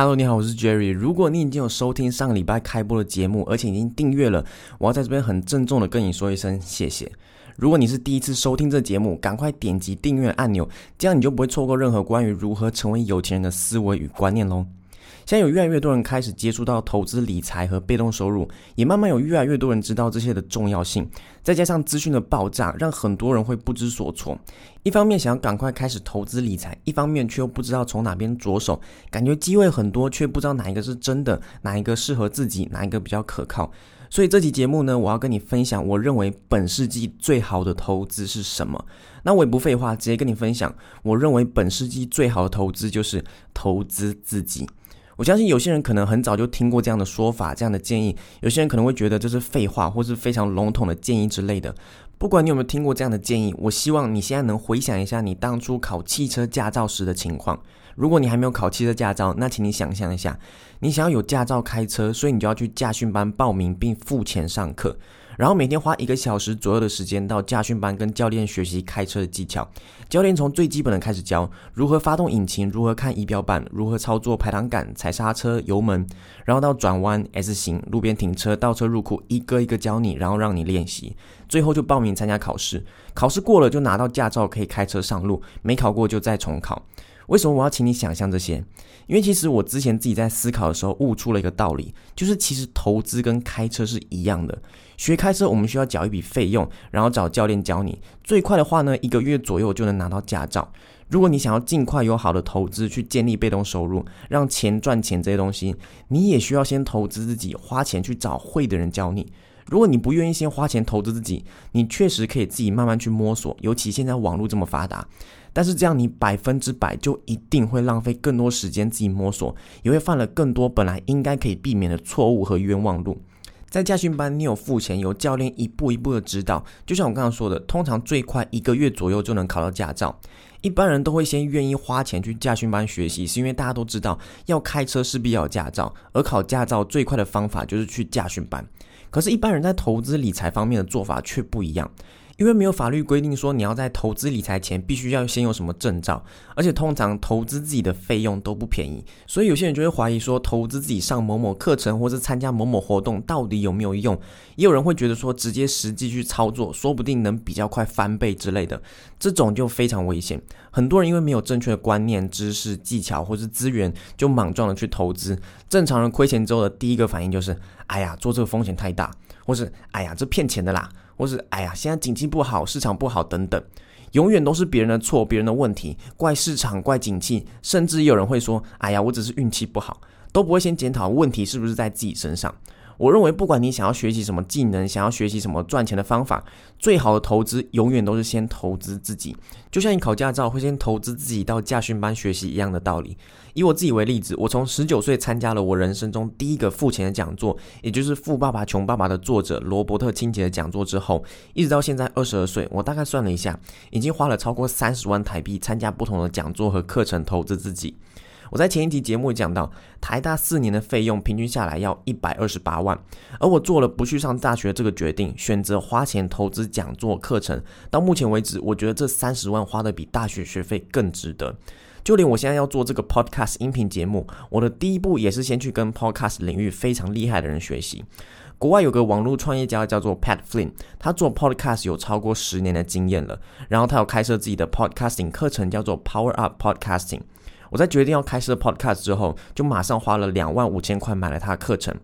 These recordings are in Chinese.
Hello，你好，我是 Jerry。如果你已经有收听上礼拜开播的节目，而且已经订阅了，我要在这边很郑重的跟你说一声谢谢。如果你是第一次收听这节目，赶快点击订阅按钮，这样你就不会错过任何关于如何成为有钱人的思维与观念喽。现在有越来越多人开始接触到投资理财和被动收入，也慢慢有越来越多人知道这些的重要性。再加上资讯的爆炸，让很多人会不知所措。一方面想要赶快开始投资理财，一方面却又不知道从哪边着手，感觉机会很多，却不知道哪一个是真的，哪一个适合自己，哪一个比较可靠。所以这期节目呢，我要跟你分享我认为本世纪最好的投资是什么。那我也不废话，直接跟你分享，我认为本世纪最好的投资就是投资自己。我相信有些人可能很早就听过这样的说法、这样的建议，有些人可能会觉得这是废话或是非常笼统的建议之类的。不管你有没有听过这样的建议，我希望你现在能回想一下你当初考汽车驾照时的情况。如果你还没有考汽车驾照，那请你想象一下，你想要有驾照开车，所以你就要去驾训班报名并付钱上课。然后每天花一个小时左右的时间到驾训班跟教练学习开车的技巧。教练从最基本的开始教，如何发动引擎，如何看仪表板，如何操作排挡杆、踩刹车、油门，然后到转弯、S 型、路边停车、倒车入库，一个一个教你，然后让你练习。最后就报名参加考试，考试过了就拿到驾照，可以开车上路；没考过就再重考。为什么我要请你想象这些？因为其实我之前自己在思考的时候悟出了一个道理，就是其实投资跟开车是一样的。学开车我们需要缴一笔费用，然后找教练教你。最快的话呢，一个月左右就能拿到驾照。如果你想要尽快有好的投资去建立被动收入，让钱赚钱这些东西，你也需要先投资自己，花钱去找会的人教你。如果你不愿意先花钱投资自己，你确实可以自己慢慢去摸索，尤其现在网络这么发达。但是这样，你百分之百就一定会浪费更多时间自己摸索，也会犯了更多本来应该可以避免的错误和冤枉路。在驾训班，你有付钱，有教练一步一步的指导。就像我刚刚说的，通常最快一个月左右就能考到驾照。一般人都会先愿意花钱去驾训班学习，是因为大家都知道要开车势必要有驾照，而考驾照最快的方法就是去驾训班。可是，一般人在投资理财方面的做法却不一样。因为没有法律规定说你要在投资理财前必须要先有什么证照，而且通常投资自己的费用都不便宜，所以有些人就会怀疑说投资自己上某某课程或是参加某某活动到底有没有用？也有人会觉得说直接实际去操作，说不定能比较快翻倍之类的，这种就非常危险。很多人因为没有正确的观念、知识、技巧或是资源，就莽撞的去投资。正常人亏钱之后的第一个反应就是：哎呀，做这个风险太大，或是哎呀，这骗钱的啦。或是哎呀，现在景气不好，市场不好等等，永远都是别人的错，别人的问题，怪市场，怪景气，甚至有人会说，哎呀，我只是运气不好，都不会先检讨问题是不是在自己身上。我认为，不管你想要学习什么技能，想要学习什么赚钱的方法，最好的投资永远都是先投资自己。就像你考驾照会先投资自己到驾训班学习一样的道理。以我自己为例子，我从十九岁参加了我人生中第一个付钱的讲座，也就是《富爸爸穷爸爸》的作者罗伯特清崎的讲座之后，一直到现在二十二岁，我大概算了一下，已经花了超过三十万台币参加不同的讲座和课程，投资自己。我在前一集节目讲到，台大四年的费用平均下来要一百二十八万，而我做了不去上大学这个决定，选择花钱投资讲座课程。到目前为止，我觉得这三十万花的比大学学费更值得。就连我现在要做这个 podcast 音频节目，我的第一步也是先去跟 podcast 领域非常厉害的人学习。国外有个网络创业家叫做 Pat Flynn，他做 podcast 有超过十年的经验了，然后他有开设自己的 podcasting 课程，叫做 Power Up Podcasting。我在决定要开设 podcast 之后，就马上花了两万五千块买了他的课程。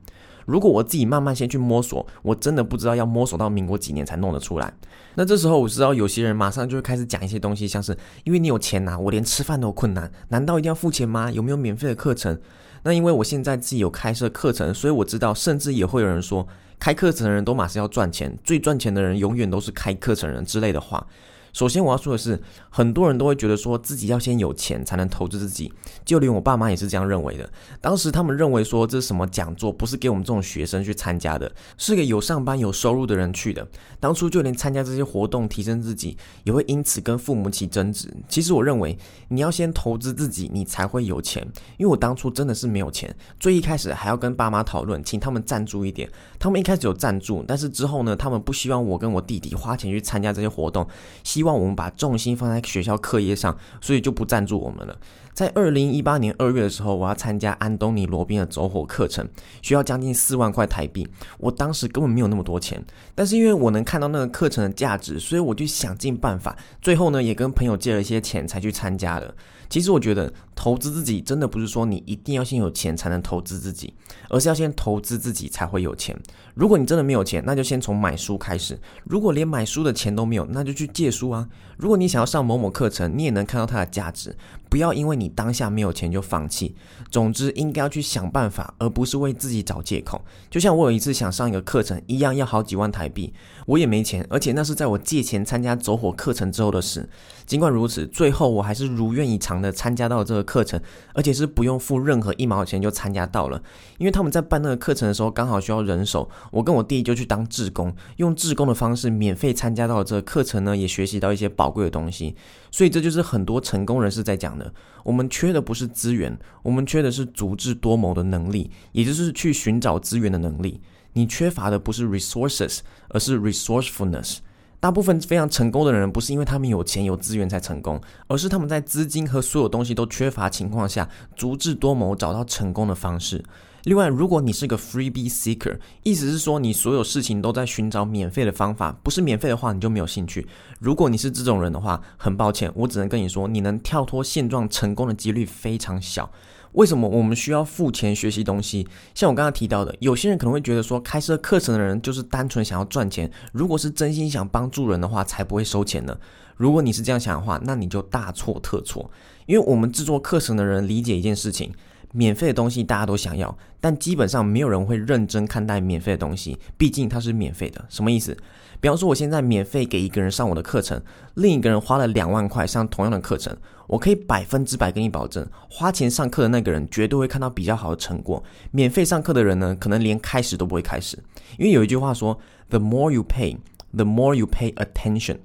如果我自己慢慢先去摸索，我真的不知道要摸索到民国几年才弄得出来。那这时候我知道有些人马上就会开始讲一些东西，像是因为你有钱呐，我连吃饭都困难，难道一定要付钱吗？有没有免费的课程？那因为我现在自己有开设课程，所以我知道，甚至也会有人说，开课程的人都马上要赚钱，最赚钱的人永远都是开课程人之类的话。首先我要说的是，很多人都会觉得说自己要先有钱才能投资自己，就连我爸妈也是这样认为的。当时他们认为说这是什么讲座，不是给我们这种学生去参加的，是给有上班有收入的人去的。当初就连参加这些活动提升自己，也会因此跟父母起争执。其实我认为你要先投资自己，你才会有钱。因为我当初真的是没有钱，最一开始还要跟爸妈讨论，请他们赞助一点。他们一开始有赞助，但是之后呢，他们不希望我跟我弟弟花钱去参加这些活动，希希望我们把重心放在学校课业上，所以就不赞助我们了。在二零一八年二月的时候，我要参加安东尼罗宾的走火课程，需要将近四万块台币。我当时根本没有那么多钱，但是因为我能看到那个课程的价值，所以我就想尽办法。最后呢，也跟朋友借了一些钱才去参加的。其实我觉得投资自己真的不是说你一定要先有钱才能投资自己，而是要先投资自己才会有钱。如果你真的没有钱，那就先从买书开始。如果连买书的钱都没有，那就去借书啊。如果你想要上某某课程，你也能看到它的价值，不要因为你当下没有钱就放弃。总之，应该要去想办法，而不是为自己找借口。就像我有一次想上一个课程一样，要好几万台币，我也没钱，而且那是在我借钱参加走火课程之后的事。尽管如此，最后我还是如愿以偿的参加到了这个课程，而且是不用付任何一毛钱就参加到了。因为他们在办那个课程的时候刚好需要人手，我跟我弟就去当志工，用志工的方式免费参加到了这个课程呢，也学习到一些宝贵的东西。所以这就是很多成功人士在讲的：我们缺的不是资源，我们缺的是足智多谋的能力，也就是去寻找资源的能力。你缺乏的不是 resources，而是 resourcefulness。大部分非常成功的人，不是因为他们有钱有资源才成功，而是他们在资金和所有东西都缺乏情况下，足智多谋找到成功的方式。另外，如果你是个 freebie seeker，意思是说你所有事情都在寻找免费的方法，不是免费的话你就没有兴趣。如果你是这种人的话，很抱歉，我只能跟你说，你能跳脱现状成功的几率非常小。为什么我们需要付钱学习东西？像我刚刚提到的，有些人可能会觉得说，开设课程的人就是单纯想要赚钱。如果是真心想帮助人的话，才不会收钱呢。如果你是这样想的话，那你就大错特错。因为我们制作课程的人理解一件事情。免费的东西大家都想要，但基本上没有人会认真看待免费的东西，毕竟它是免费的。什么意思？比方说，我现在免费给一个人上我的课程，另一个人花了两万块上同样的课程，我可以百分之百跟你保证，花钱上课的那个人绝对会看到比较好的成果。免费上课的人呢，可能连开始都不会开始，因为有一句话说：“The more you pay, the more you pay attention。”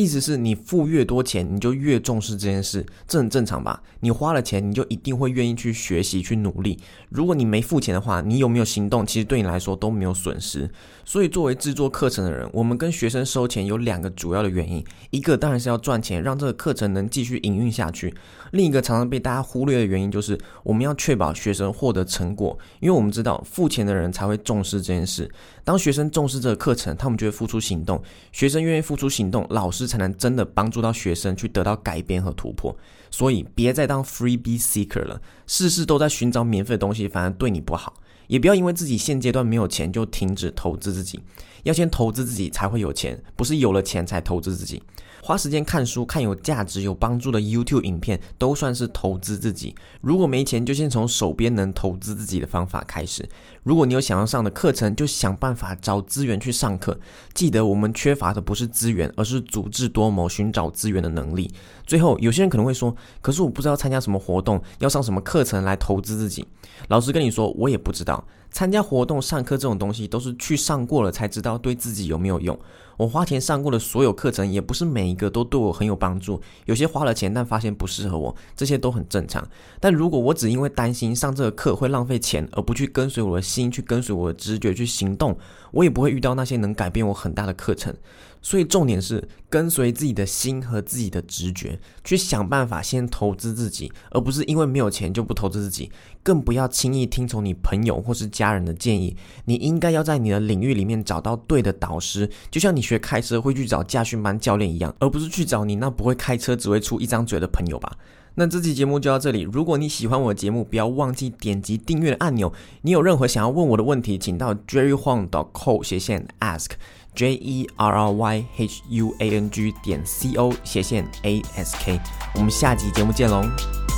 意思是你付越多钱，你就越重视这件事，这很正常吧？你花了钱，你就一定会愿意去学习、去努力。如果你没付钱的话，你有没有行动，其实对你来说都没有损失。所以，作为制作课程的人，我们跟学生收钱有两个主要的原因：一个当然是要赚钱，让这个课程能继续营运下去；另一个常常被大家忽略的原因，就是我们要确保学生获得成果，因为我们知道付钱的人才会重视这件事。当学生重视这个课程，他们就会付出行动。学生愿意付出行动，老师才能真的帮助到学生去得到改变和突破。所以，别再当 freebie seeker 了，事事都在寻找免费的东西，反而对你不好。也不要因为自己现阶段没有钱就停止投资自己，要先投资自己才会有钱，不是有了钱才投资自己。花时间看书、看有价值、有帮助的 YouTube 影片，都算是投资自己。如果没钱，就先从手边能投资自己的方法开始。如果你有想要上的课程，就想办法找资源去上课。记得，我们缺乏的不是资源，而是足智多谋寻找资源的能力。最后，有些人可能会说：“可是我不知道参加什么活动，要上什么课程来投资自己。”老实跟你说，我也不知道。out. 参加活动、上课这种东西，都是去上过了才知道对自己有没有用。我花钱上过的所有课程，也不是每一个都对我很有帮助。有些花了钱，但发现不适合我，这些都很正常。但如果我只因为担心上这个课会浪费钱，而不去跟随我的心，去跟随我的直觉去行动，我也不会遇到那些能改变我很大的课程。所以重点是跟随自己的心和自己的直觉，去想办法先投资自己，而不是因为没有钱就不投资自己。更不要轻易听从你朋友或是家人的建议。你应该要在你的领域里面找到对的导师，就像你学开车会去找驾训班教练一样，而不是去找你那不会开车只会出一张嘴的朋友吧。那这期节目就到这里。如果你喜欢我的节目，不要忘记点击订阅的按钮。你有任何想要问我的问题，请到 jerryhuang.co 斜线 ask。J E R R Y H U A N G 点 C O 斜线 A S K，我们下集节目见喽。